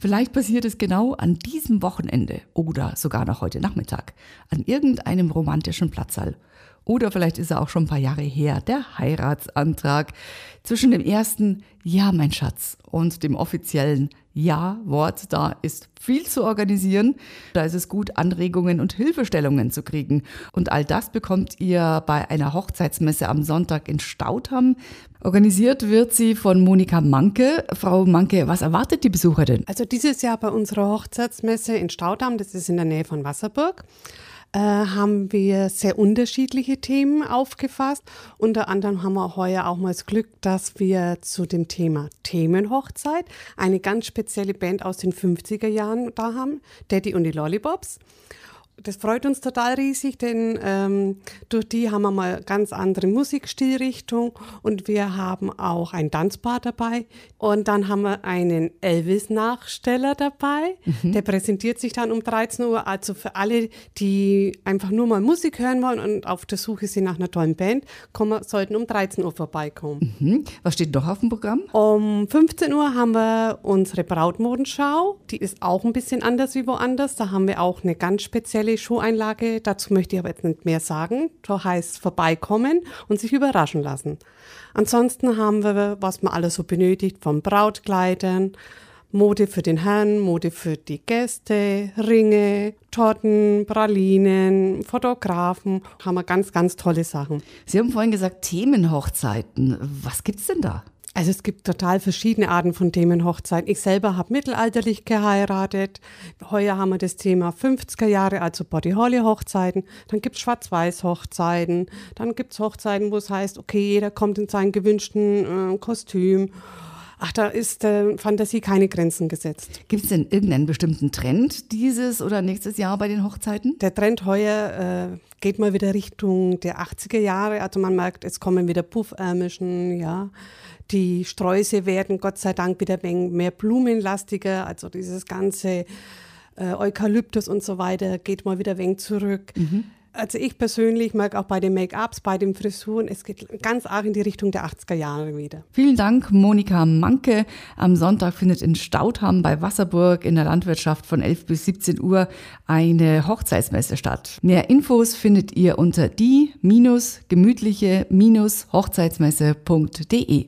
Vielleicht passiert es genau an diesem Wochenende oder sogar noch heute Nachmittag an irgendeinem romantischen Platzsaal. Oder vielleicht ist er auch schon ein paar Jahre her, der Heiratsantrag zwischen dem ersten Ja, mein Schatz und dem offiziellen Ja-Wort. Da ist viel zu organisieren. Da ist es gut, Anregungen und Hilfestellungen zu kriegen. Und all das bekommt ihr bei einer Hochzeitsmesse am Sonntag in Stautham. Organisiert wird sie von Monika Manke. Frau Manke, was erwartet die Besucher denn? Also dieses Jahr bei unserer Hochzeitsmesse in Stautham, das ist in der Nähe von Wasserburg, äh, haben wir sehr unterschiedliche Themen aufgefasst. Unter anderem haben wir heuer auch mal das Glück, dass wir zu dem Thema Themenhochzeit eine ganz spezielle Band aus den 50er Jahren da haben, Daddy und die Lollipops das freut uns total riesig, denn ähm, durch die haben wir mal ganz andere Musikstilrichtung und wir haben auch ein Tanzpaar dabei und dann haben wir einen Elvis-Nachsteller dabei, mhm. der präsentiert sich dann um 13 Uhr. Also für alle, die einfach nur mal Musik hören wollen und auf der Suche sind nach einer tollen Band, kommen, sollten um 13 Uhr vorbeikommen. Mhm. Was steht noch auf dem Programm? Um 15 Uhr haben wir unsere Brautmodenschau. Die ist auch ein bisschen anders wie woanders. Da haben wir auch eine ganz spezielle spezielle Schuheinlage. Dazu möchte ich aber jetzt nicht mehr sagen. Da heißt vorbeikommen und sich überraschen lassen. Ansonsten haben wir, was man alles so benötigt, von Brautkleidern, Mode für den Herrn, Mode für die Gäste, Ringe, Torten, Pralinen, Fotografen. Haben wir ganz, ganz tolle Sachen. Sie haben vorhin gesagt Themenhochzeiten. Was gibt's denn da? Also es gibt total verschiedene Arten von Themenhochzeiten. Ich selber habe mittelalterlich geheiratet. Heuer haben wir das Thema 50er Jahre, also Body Holly Hochzeiten. Dann gibt es Schwarz-Weiß-Hochzeiten. Dann gibt es Hochzeiten, wo es heißt, okay, jeder kommt in seinem gewünschten äh, Kostüm. Ach, da ist äh, Fantasie keine Grenzen gesetzt. Gibt es denn irgendeinen bestimmten Trend dieses oder nächstes Jahr bei den Hochzeiten? Der Trend heuer äh, geht mal wieder Richtung der 80er Jahre. Also man merkt, es kommen wieder Puffärmischen, ja. Die Sträuße werden Gott sei Dank wieder mehr blumenlastiger. Also dieses ganze äh, Eukalyptus und so weiter geht mal wieder wenig zurück. Mhm. Also ich persönlich mag auch bei den Make-ups, bei den Frisuren, es geht ganz arg in die Richtung der 80er Jahre wieder. Vielen Dank, Monika Manke. Am Sonntag findet in Stautham bei Wasserburg in der Landwirtschaft von 11 bis 17 Uhr eine Hochzeitsmesse statt. Mehr Infos findet ihr unter die-gemütliche-hochzeitsmesse.de.